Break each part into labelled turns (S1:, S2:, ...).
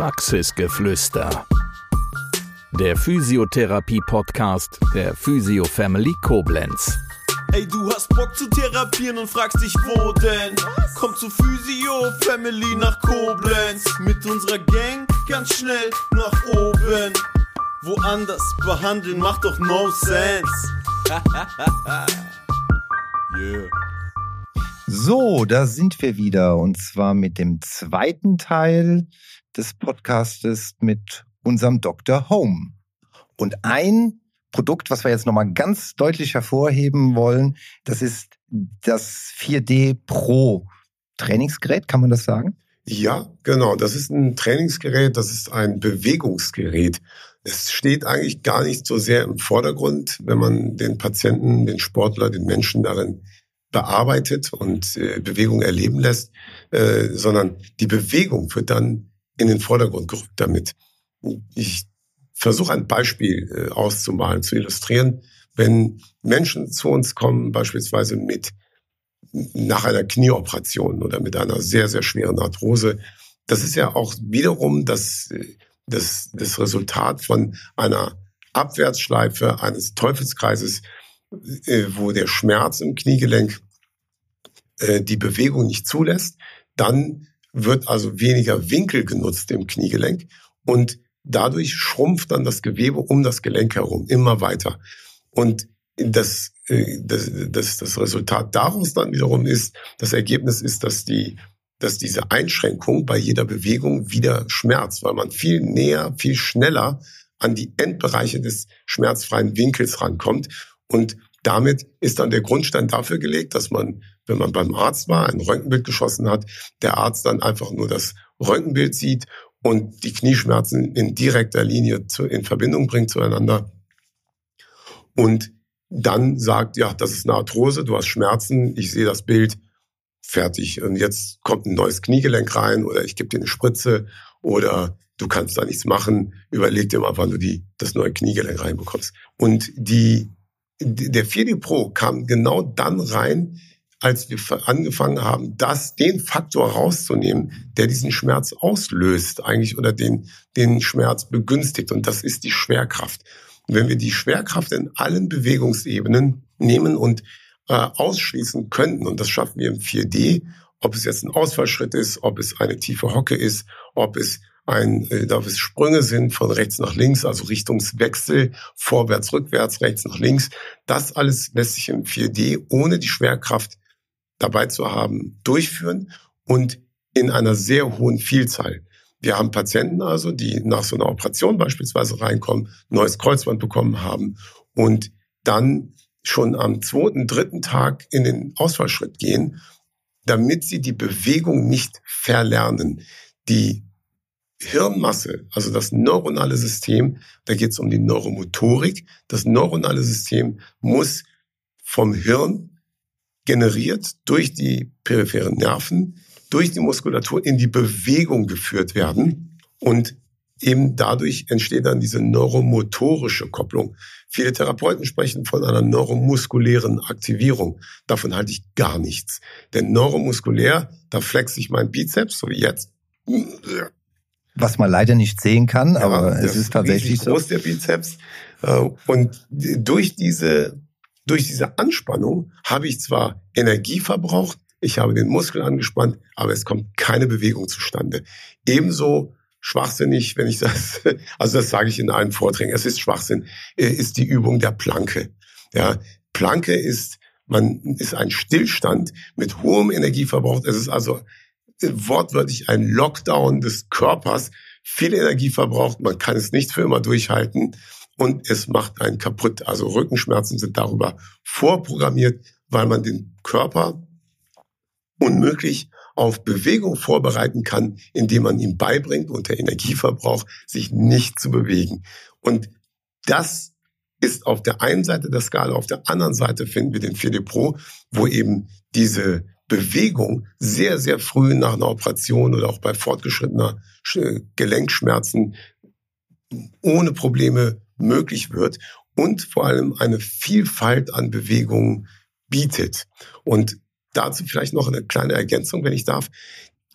S1: Praxisgeflüster. Der Physiotherapie-Podcast der Physio Family Koblenz.
S2: Ey, du hast Bock zu therapieren und fragst dich, wo denn? Komm zu Physio Family nach Koblenz. Mit unserer Gang ganz schnell nach oben. Woanders behandeln macht doch no sense.
S3: yeah. So, da sind wir wieder und zwar mit dem zweiten Teil des Podcastes mit unserem Dr. Home. Und ein Produkt, was wir jetzt nochmal ganz deutlich hervorheben wollen, das ist das 4D Pro Trainingsgerät, kann man das sagen?
S4: Ja, genau. Das ist ein Trainingsgerät, das ist ein Bewegungsgerät. Es steht eigentlich gar nicht so sehr im Vordergrund, wenn man den Patienten, den Sportler, den Menschen darin bearbeitet und äh, Bewegung erleben lässt, äh, sondern die Bewegung wird dann in den Vordergrund gerückt damit. Ich versuche ein Beispiel äh, auszumalen, zu illustrieren. Wenn Menschen zu uns kommen, beispielsweise mit nach einer Knieoperation oder mit einer sehr, sehr schweren Arthrose, das ist ja auch wiederum das, das, das Resultat von einer Abwärtsschleife eines Teufelskreises, äh, wo der Schmerz im Kniegelenk äh, die Bewegung nicht zulässt, dann wird also weniger Winkel genutzt im Kniegelenk und dadurch schrumpft dann das Gewebe um das Gelenk herum immer weiter. Und das, äh, das, das, das Resultat daraus dann wiederum ist, das Ergebnis ist, dass die dass diese Einschränkung bei jeder Bewegung wieder schmerzt, weil man viel näher, viel schneller an die Endbereiche des schmerzfreien Winkels rankommt. Und damit ist dann der Grundstein dafür gelegt, dass man, wenn man beim Arzt war, ein Röntgenbild geschossen hat, der Arzt dann einfach nur das Röntgenbild sieht und die Knieschmerzen in direkter Linie zu, in Verbindung bringt zueinander. Und dann sagt, ja, das ist eine Arthrose, du hast Schmerzen, ich sehe das Bild, fertig. Und jetzt kommt ein neues Kniegelenk rein oder ich gebe dir eine Spritze oder du kannst da nichts machen, überleg dir mal, wann du die, das neue Kniegelenk reinbekommst. Und die der 4D Pro kam genau dann rein, als wir angefangen haben, das, den Faktor rauszunehmen, der diesen Schmerz auslöst eigentlich oder den, den Schmerz begünstigt. Und das ist die Schwerkraft. Und wenn wir die Schwerkraft in allen Bewegungsebenen nehmen und äh, ausschließen könnten, und das schaffen wir im 4D, ob es jetzt ein Ausfallschritt ist, ob es eine tiefe Hocke ist, ob es ein, äh, da es Sprünge sind von rechts nach links, also Richtungswechsel, vorwärts, rückwärts, rechts nach links. Das alles lässt sich im 4D ohne die Schwerkraft dabei zu haben durchführen und in einer sehr hohen Vielzahl. Wir haben Patienten also, die nach so einer Operation beispielsweise reinkommen, neues Kreuzband bekommen haben und dann schon am zweiten, dritten Tag in den Ausfallschritt gehen, damit sie die Bewegung nicht verlernen. Die Hirnmasse, also das neuronale System, da geht es um die Neuromotorik. Das neuronale System muss vom Hirn generiert durch die peripheren Nerven, durch die Muskulatur in die Bewegung geführt werden. Und eben dadurch entsteht dann diese neuromotorische Kopplung. Viele Therapeuten sprechen von einer neuromuskulären Aktivierung. Davon halte ich gar nichts. Denn neuromuskulär, da flexe ich mein Bizeps, so wie jetzt
S3: was man leider nicht sehen kann, ja, aber es ist tatsächlich
S4: so. groß der Bizeps. Äh, und durch diese, durch diese Anspannung habe ich zwar Energie verbraucht, ich habe den Muskel angespannt, aber es kommt keine Bewegung zustande. Ebenso schwachsinnig, wenn ich das, also das sage ich in allen Vorträgen, es ist Schwachsinn, äh, ist die Übung der Planke. Ja, Planke ist, man ist ein Stillstand mit hohem Energieverbrauch. Es ist also wortwörtlich ein Lockdown des Körpers, viel Energie verbraucht, man kann es nicht für immer durchhalten und es macht einen kaputt. Also Rückenschmerzen sind darüber vorprogrammiert, weil man den Körper unmöglich auf Bewegung vorbereiten kann, indem man ihm beibringt, unter Energieverbrauch sich nicht zu bewegen. Und das ist auf der einen Seite der Skala, auf der anderen Seite finden wir den 4D Pro, wo eben diese Bewegung sehr, sehr früh nach einer Operation oder auch bei fortgeschrittener Gelenkschmerzen ohne Probleme möglich wird und vor allem eine Vielfalt an Bewegungen bietet. Und dazu vielleicht noch eine kleine Ergänzung, wenn ich darf.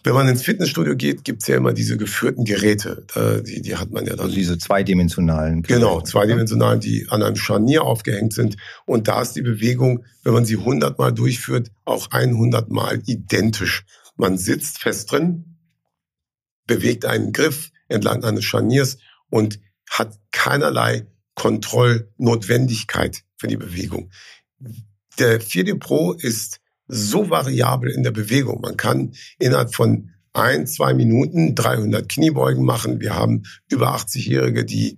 S4: Wenn man ins Fitnessstudio geht, gibt's ja immer diese geführten Geräte. Die, die hat man ja dann.
S3: Also diese zweidimensionalen.
S4: Geräte. Genau, zweidimensionalen, die an einem Scharnier aufgehängt sind. Und da ist die Bewegung, wenn man sie 100 Mal durchführt, auch 100 Mal identisch. Man sitzt fest drin, bewegt einen Griff entlang eines Scharniers und hat keinerlei Kontrollnotwendigkeit für die Bewegung. Der 4D Pro ist so variabel in der Bewegung. Man kann innerhalb von ein, zwei Minuten 300 Kniebeugen machen. Wir haben über 80-Jährige, die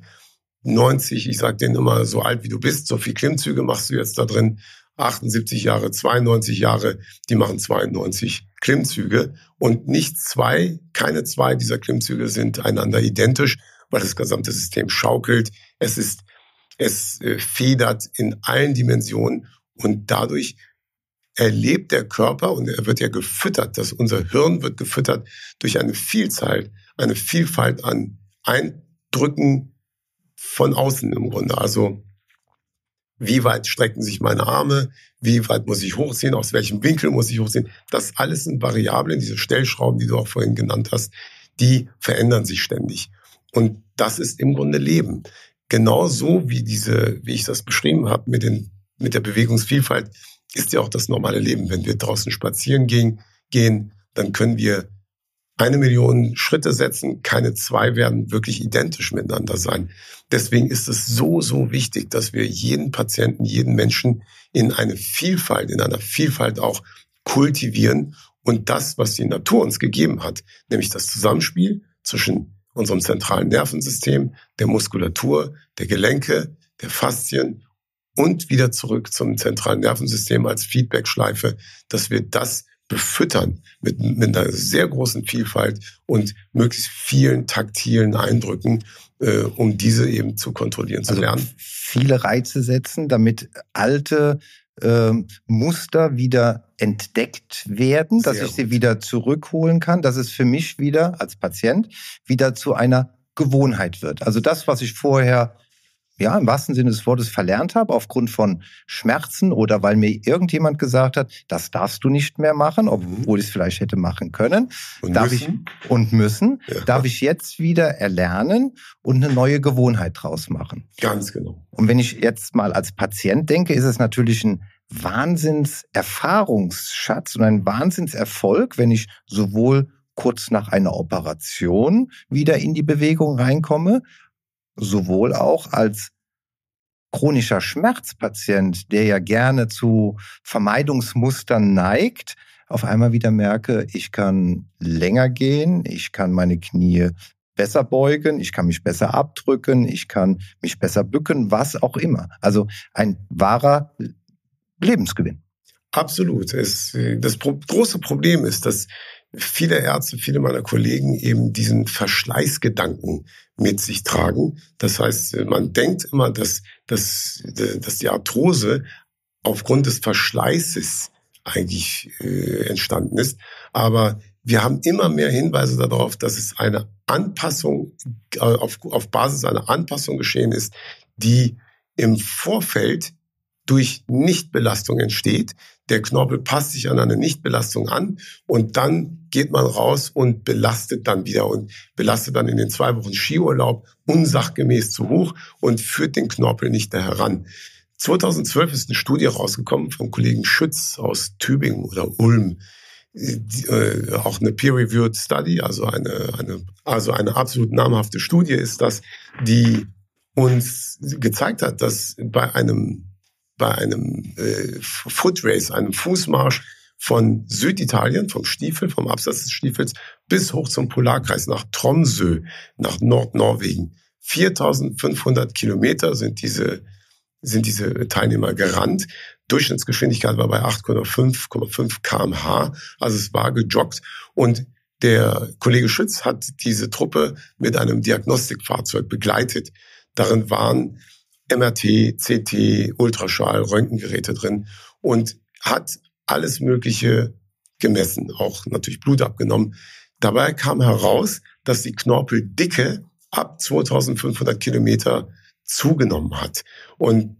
S4: 90, ich sage denen immer, so alt wie du bist, so viel Klimmzüge machst du jetzt da drin. 78 Jahre, 92 Jahre, die machen 92 Klimmzüge. Und nicht zwei, keine zwei dieser Klimmzüge sind einander identisch, weil das gesamte System schaukelt. Es ist, es äh, federt in allen Dimensionen und dadurch erlebt der Körper und er wird ja gefüttert, dass unser Hirn wird gefüttert durch eine Vielzahl, eine Vielfalt an Eindrücken von außen im Grunde. Also wie weit strecken sich meine Arme, wie weit muss ich hochziehen, aus welchem Winkel muss ich hochziehen. Das alles sind Variablen, diese Stellschrauben, die du auch vorhin genannt hast, die verändern sich ständig. Und das ist im Grunde Leben. Genauso wie diese, wie ich das beschrieben habe, mit, den, mit der Bewegungsvielfalt, ist ja auch das normale Leben. Wenn wir draußen spazieren gehen, gehen, dann können wir eine Million Schritte setzen, keine zwei werden wirklich identisch miteinander sein. Deswegen ist es so, so wichtig, dass wir jeden Patienten, jeden Menschen in eine Vielfalt, in einer Vielfalt auch kultivieren und das, was die Natur uns gegeben hat, nämlich das Zusammenspiel zwischen unserem zentralen Nervensystem, der Muskulatur, der Gelenke, der Faszien und wieder zurück zum zentralen Nervensystem als Feedbackschleife, dass wir das befüttern mit, mit einer sehr großen Vielfalt und möglichst vielen taktilen Eindrücken, äh, um diese eben zu kontrollieren, zu
S3: also
S4: lernen.
S3: Viele Reize setzen, damit alte äh, Muster wieder entdeckt werden, dass ich sie wieder zurückholen kann, dass es für mich wieder als Patient wieder zu einer Gewohnheit wird. Also das, was ich vorher ja, im wahrsten Sinne des Wortes verlernt habe, aufgrund von Schmerzen oder weil mir irgendjemand gesagt hat, das darfst du nicht mehr machen, obwohl ich es vielleicht hätte machen können.
S4: Und
S3: darf
S4: müssen?
S3: ich und müssen,
S4: Ja.
S3: darf ich jetzt wieder erlernen und eine neue Gewohnheit draus machen.
S4: Ganz genau.
S3: Und wenn ich jetzt mal als Patient denke, ist es natürlich ein Wahnsinnserfahrungsschatz und ein Wahnsinnserfolg, wenn ich sowohl kurz nach einer Operation wieder in die Bewegung reinkomme, sowohl auch als chronischer Schmerzpatient, der ja gerne zu Vermeidungsmustern neigt, auf einmal wieder merke, ich kann länger gehen, ich kann meine Knie besser beugen, ich kann mich besser abdrücken, ich kann mich besser bücken, was auch immer. Also ein wahrer Lebensgewinn.
S4: Absolut. Es, das große Problem ist, dass viele Ärzte, viele meiner Kollegen eben diesen Verschleißgedanken mit sich tragen. Das heißt, man denkt immer, dass, dass, dass die Arthrose aufgrund des Verschleißes eigentlich äh, entstanden ist. Aber wir haben immer mehr Hinweise darauf, dass es eine Anpassung, äh, auf, auf Basis einer Anpassung geschehen ist, die im Vorfeld durch Nichtbelastung entsteht. Der Knorpel passt sich an eine Nichtbelastung an und dann geht man raus und belastet dann wieder und belastet dann in den zwei Wochen Skiurlaub unsachgemäß zu hoch und führt den Knorpel nicht da heran. 2012 ist eine Studie rausgekommen vom Kollegen Schütz aus Tübingen oder Ulm. Die, äh, auch eine peer-reviewed Study, also eine, eine, also eine absolut namhafte Studie ist das, die uns gezeigt hat, dass bei einem bei einem äh, Foot Race, einem Fußmarsch von Süditalien, vom Stiefel, vom Absatz des Stiefels bis hoch zum Polarkreis nach Tromsø, nach Nordnorwegen. 4500 Kilometer sind diese, sind diese Teilnehmer gerannt. Durchschnittsgeschwindigkeit war bei 8,5, kmh. Also es war gejoggt. Und der Kollege Schütz hat diese Truppe mit einem Diagnostikfahrzeug begleitet. Darin waren MRT, CT, Ultraschall, Röntgengeräte drin und hat alles Mögliche gemessen, auch natürlich Blut abgenommen. Dabei kam heraus, dass die Knorpeldicke ab 2500 Kilometer zugenommen hat. Und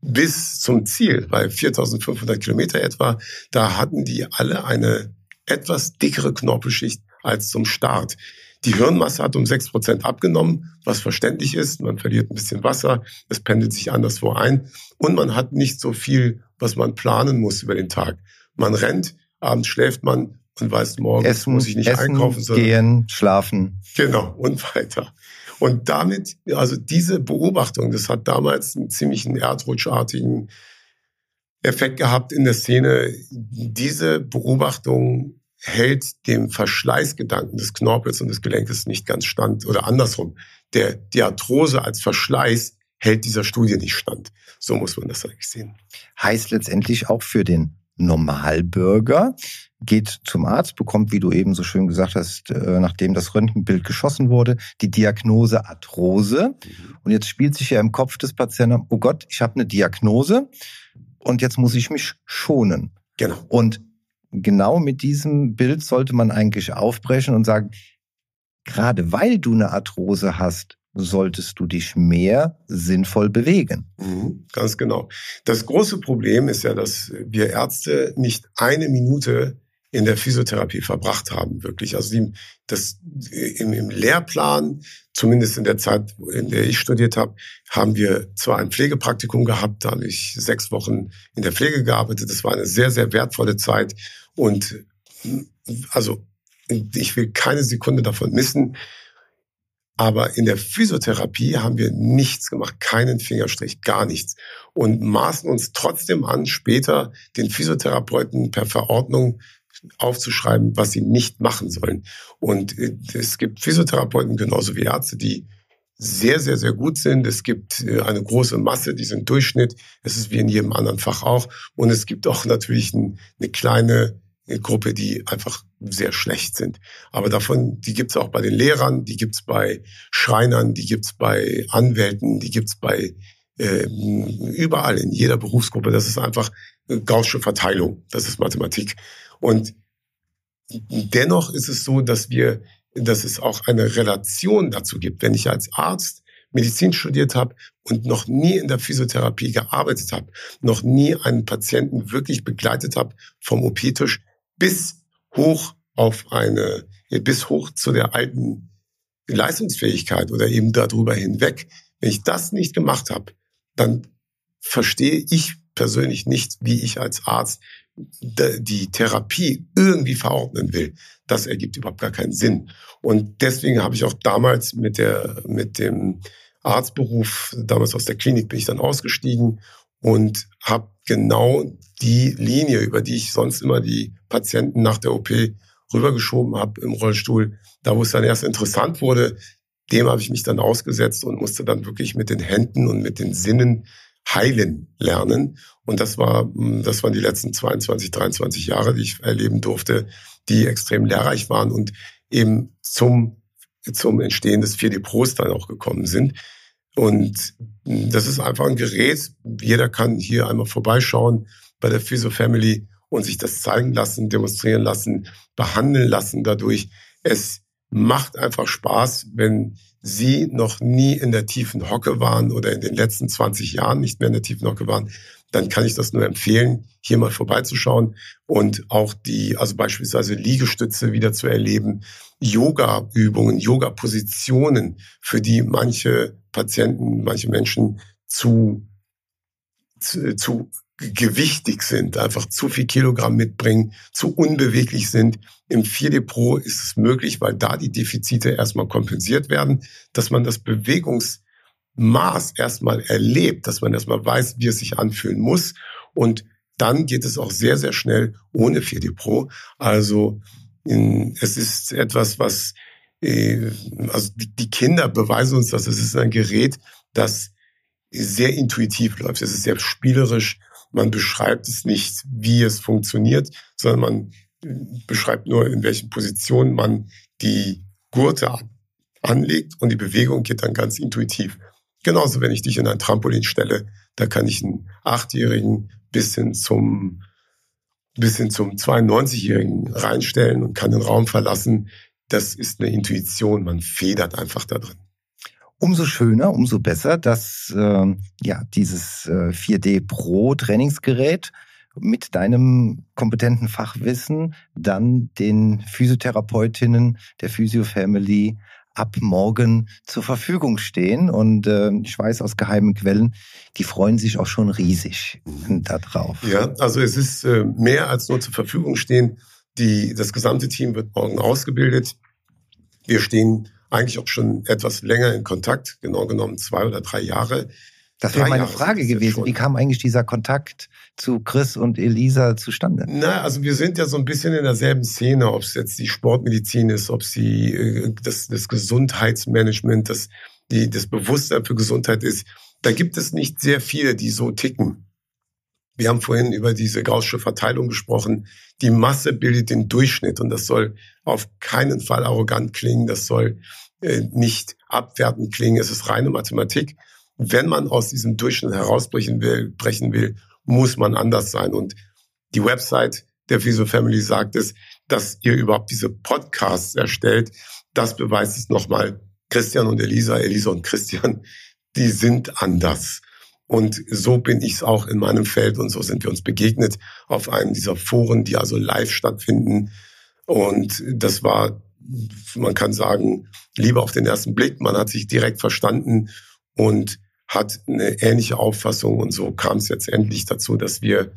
S4: bis zum Ziel, bei 4500 Kilometer etwa, da hatten die alle eine etwas dickere Knorpelschicht als zum Start. Die Hirnmasse hat um sechs Prozent abgenommen, was verständlich ist. Man verliert ein bisschen Wasser, es pendelt sich anderswo ein und man hat nicht so viel, was man planen muss über den Tag. Man rennt, abends schläft man und weiß, morgen
S3: Essen,
S4: muss ich nicht
S3: essen,
S4: einkaufen, sondern
S3: gehen, schlafen.
S4: Genau, und weiter. Und damit, also diese Beobachtung, das hat damals einen ziemlichen erdrutschartigen Effekt gehabt in der Szene. Diese Beobachtung hält dem Verschleißgedanken des Knorpels und des Gelenkes nicht ganz stand oder andersrum. Der, die Arthrose als Verschleiß hält dieser Studie nicht stand. So muss man das eigentlich sehen.
S3: Heißt letztendlich auch für den Normalbürger, geht zum Arzt, bekommt, wie du eben so schön gesagt hast, äh, nachdem das Röntgenbild geschossen wurde, die Diagnose Arthrose. Und jetzt spielt sich ja im Kopf des Patienten, oh Gott, ich habe eine Diagnose und jetzt muss ich mich schonen.
S4: Genau.
S3: Und genau mit diesem Bild sollte man eigentlich aufbrechen und sagen, gerade weil du eine Arthrose hast, solltest du dich mehr sinnvoll bewegen.
S4: Mhm, ganz genau. Das große Problem ist ja, dass wir Ärzte nicht eine Minute in der Physiotherapie verbracht haben, wirklich. Also die, das im, im Lehrplan, zumindest in der Zeit, in der ich studiert habe, haben wir zwar ein Pflegepraktikum gehabt, da habe ich sechs Wochen in der Pflege gearbeitet. Das war eine sehr, sehr wertvolle Zeit. Und also ich will keine Sekunde davon missen. Aber in der Physiotherapie haben wir nichts gemacht, keinen Fingerstrich, gar nichts. Und maßen uns trotzdem an, später den Physiotherapeuten per Verordnung aufzuschreiben, was sie nicht machen sollen. Und äh, es gibt Physiotherapeuten genauso wie Ärzte, die sehr, sehr, sehr gut sind. Es gibt äh, eine große Masse, die sind Durchschnitt. Es ist wie in jedem anderen Fach auch. Und es gibt auch natürlich eine kleine Gruppe, die einfach sehr schlecht sind. Aber davon, die gibt's auch bei den Lehrern, die gibt's bei Schreinern, die gibt's bei Anwälten, die gibt's bei äh, überall in jeder Berufsgruppe. Das ist einfach gaußsche Verteilung. Das ist Mathematik. Und dennoch ist es so, dass wir, dass es auch eine Relation dazu gibt. Wenn ich als Arzt Medizin studiert habe und noch nie in der Physiotherapie gearbeitet habe, noch nie einen Patienten wirklich begleitet habe vom OP-Tisch bis hoch auf eine, bis hoch zu der alten Leistungsfähigkeit oder eben darüber hinweg. Wenn ich das nicht gemacht habe, dann verstehe ich persönlich nicht, wie ich als Arzt die Therapie irgendwie verordnen will. Das ergibt überhaupt gar keinen Sinn. Und deswegen habe ich auch damals mit der, mit dem Arztberuf, damals aus der Klinik bin ich dann ausgestiegen und habe genau die Linie, über die ich sonst immer die Patienten nach der OP rübergeschoben habe im Rollstuhl, da wo es dann erst interessant wurde, dem habe ich mich dann ausgesetzt und musste dann wirklich mit den Händen und mit den Sinnen heilen lernen. Und das war, hm, das waren die letzten 22, 23 Jahre, die ich erleben durfte, die extrem lehrreich waren und eben zum, zum Entstehen des 4D Pros dann auch gekommen sind. Und das ist einfach ein Gerät. Jeder kann hier einmal vorbeischauen bei der Physio Family und sich das zeigen lassen, demonstrieren lassen, behandeln lassen dadurch. Es macht einfach Spaß, wenn Sie noch nie in der tiefen Hocke waren oder in den letzten 20 Jahren nicht mehr in der tiefen Hocke waren, dann kann ich das nur empfehlen, hier mal vorbeizuschauen und auch die, also beispielsweise Liegestütze wieder zu erleben, Yoga-Übungen, Yoga-Positionen, für die manche Patienten, manche Menschen zu, zu, zu gewichtig sind, einfach zu viel Kilogramm mitbringen, zu unbeweglich sind. Im 4D Pro ist es möglich, weil da die Defizite erstmal kompensiert werden, dass man das Bewegungsmaß erstmal erlebt, dass man erstmal weiß, wie es sich anfühlen muss. Und dann geht es auch sehr, sehr schnell ohne 4D Pro. Also es ist etwas, was, äh, also die Kinder beweisen uns dass Es ist ein Gerät, das sehr intuitiv läuft. Es ist sehr spielerisch. Man beschreibt es nicht, wie es funktioniert, sondern man beschreibt nur, in welchen Positionen man die Gurte anlegt und die Bewegung geht dann ganz intuitiv. Genauso, wenn ich dich in ein Trampolin stelle, da kann ich einen Achtjährigen bis hin zum, bis hin zum 92-Jährigen reinstellen und kann den Raum verlassen. Das ist eine Intuition. Man federt einfach da drin
S3: umso schöner, umso besser, dass äh, ja dieses äh, 4D Pro Trainingsgerät mit deinem kompetenten Fachwissen dann den Physiotherapeutinnen der Physio Family ab morgen zur Verfügung stehen. Und äh, ich weiß aus geheimen Quellen, die freuen sich auch schon riesig darauf.
S4: Ja, also es ist äh, mehr als nur zur Verfügung stehen. Die, das gesamte Team wird morgen ausgebildet. Wir stehen eigentlich auch schon etwas länger in Kontakt, genau genommen zwei oder drei Jahre.
S3: Das wäre meine Frage gewesen. Wie kam eigentlich dieser Kontakt zu Chris und Elisa zustande?
S4: Na, also wir sind ja so ein bisschen in derselben Szene, ob es jetzt die Sportmedizin ist, ob es die, äh, das, das Gesundheitsmanagement, das, die, das Bewusstsein für Gesundheit ist. Da gibt es nicht sehr viele, die so ticken. Wir haben vorhin über diese gaußsche Verteilung gesprochen. Die Masse bildet den Durchschnitt und das soll auf keinen Fall arrogant klingen, das soll äh, nicht abwertend klingen. Es ist reine Mathematik. Wenn man aus diesem Durchschnitt herausbrechen will, brechen will, muss man anders sein. Und die Website der Physio Family sagt es, dass ihr überhaupt diese Podcasts erstellt. Das beweist es nochmal. Christian und Elisa, Elisa und Christian, die sind anders. Und so bin ich es auch in meinem Feld und so sind wir uns begegnet auf einem dieser Foren, die also live stattfinden. Und das war, man kann sagen, lieber auf den ersten Blick. Man hat sich direkt verstanden und hat eine ähnliche Auffassung. Und so kam es jetzt endlich dazu, dass wir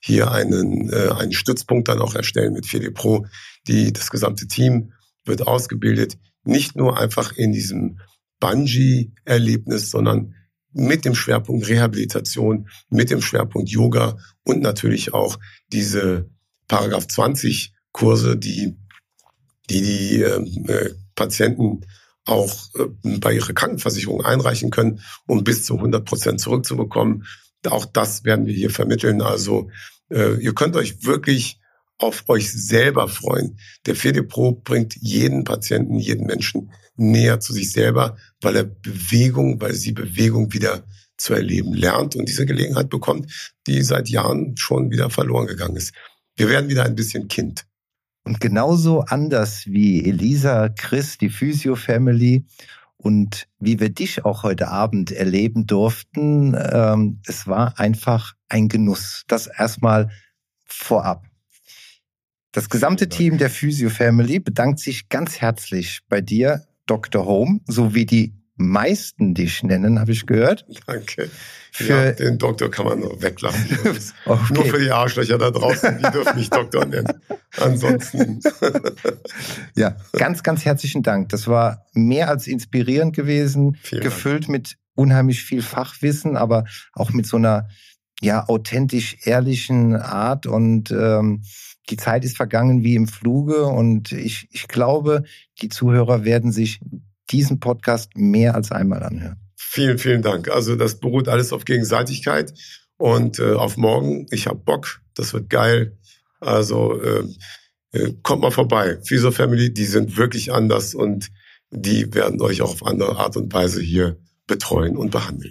S4: hier einen, äh, einen Stützpunkt dann auch erstellen mit Fede Pro. Die, das gesamte Team wird ausgebildet, nicht nur einfach in diesem Bungee-Erlebnis, sondern mit dem Schwerpunkt Rehabilitation, mit dem Schwerpunkt Yoga und natürlich auch diese Paragraph 20 Kurse, die die, die ähm, äh, Patienten auch äh, bei ihrer Krankenversicherung einreichen können, um bis zu 100 Prozent zurückzubekommen. Auch das werden wir hier vermitteln. Also äh, ihr könnt euch wirklich auf euch selber freuen. Der FEDEPRO bringt jeden Patienten, jeden Menschen näher zu sich selber, weil er Bewegung, weil sie Bewegung wieder zu erleben lernt und diese Gelegenheit bekommt, die seit Jahren schon wieder verloren gegangen ist. Wir werden wieder ein bisschen Kind.
S3: Und genauso anders wie Elisa, Chris, die Physio Family und wie wir dich auch heute Abend erleben durften, ähm, es war einfach ein Genuss. Das erstmal vorab. Das gesamte Team der Physio Family bedankt sich ganz herzlich bei dir, Dr. Home, sowie die meisten dich nennen, habe ich gehört.
S4: Danke. Für ja, den Doktor kann man nur weglassen. okay. Nur für die Arschlöcher da draußen, die dürfen mich Doktor nennen. Ansonsten.
S3: ja, ganz, ganz herzlichen Dank. Das war mehr als inspirierend gewesen, Vielen gefüllt Dank. mit unheimlich viel Fachwissen, aber auch mit so einer ja authentisch ehrlichen Art und ähm, die Zeit ist vergangen wie im Fluge und ich, ich glaube, die Zuhörer werden sich diesen Podcast mehr als einmal anhören.
S4: Vielen, vielen Dank. Also das beruht alles auf Gegenseitigkeit und äh, auf morgen. Ich habe Bock, das wird geil. Also äh, äh, kommt mal vorbei. Physio Family, die sind wirklich anders und die werden euch auch auf andere Art und Weise hier betreuen und behandeln.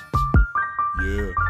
S2: yeah.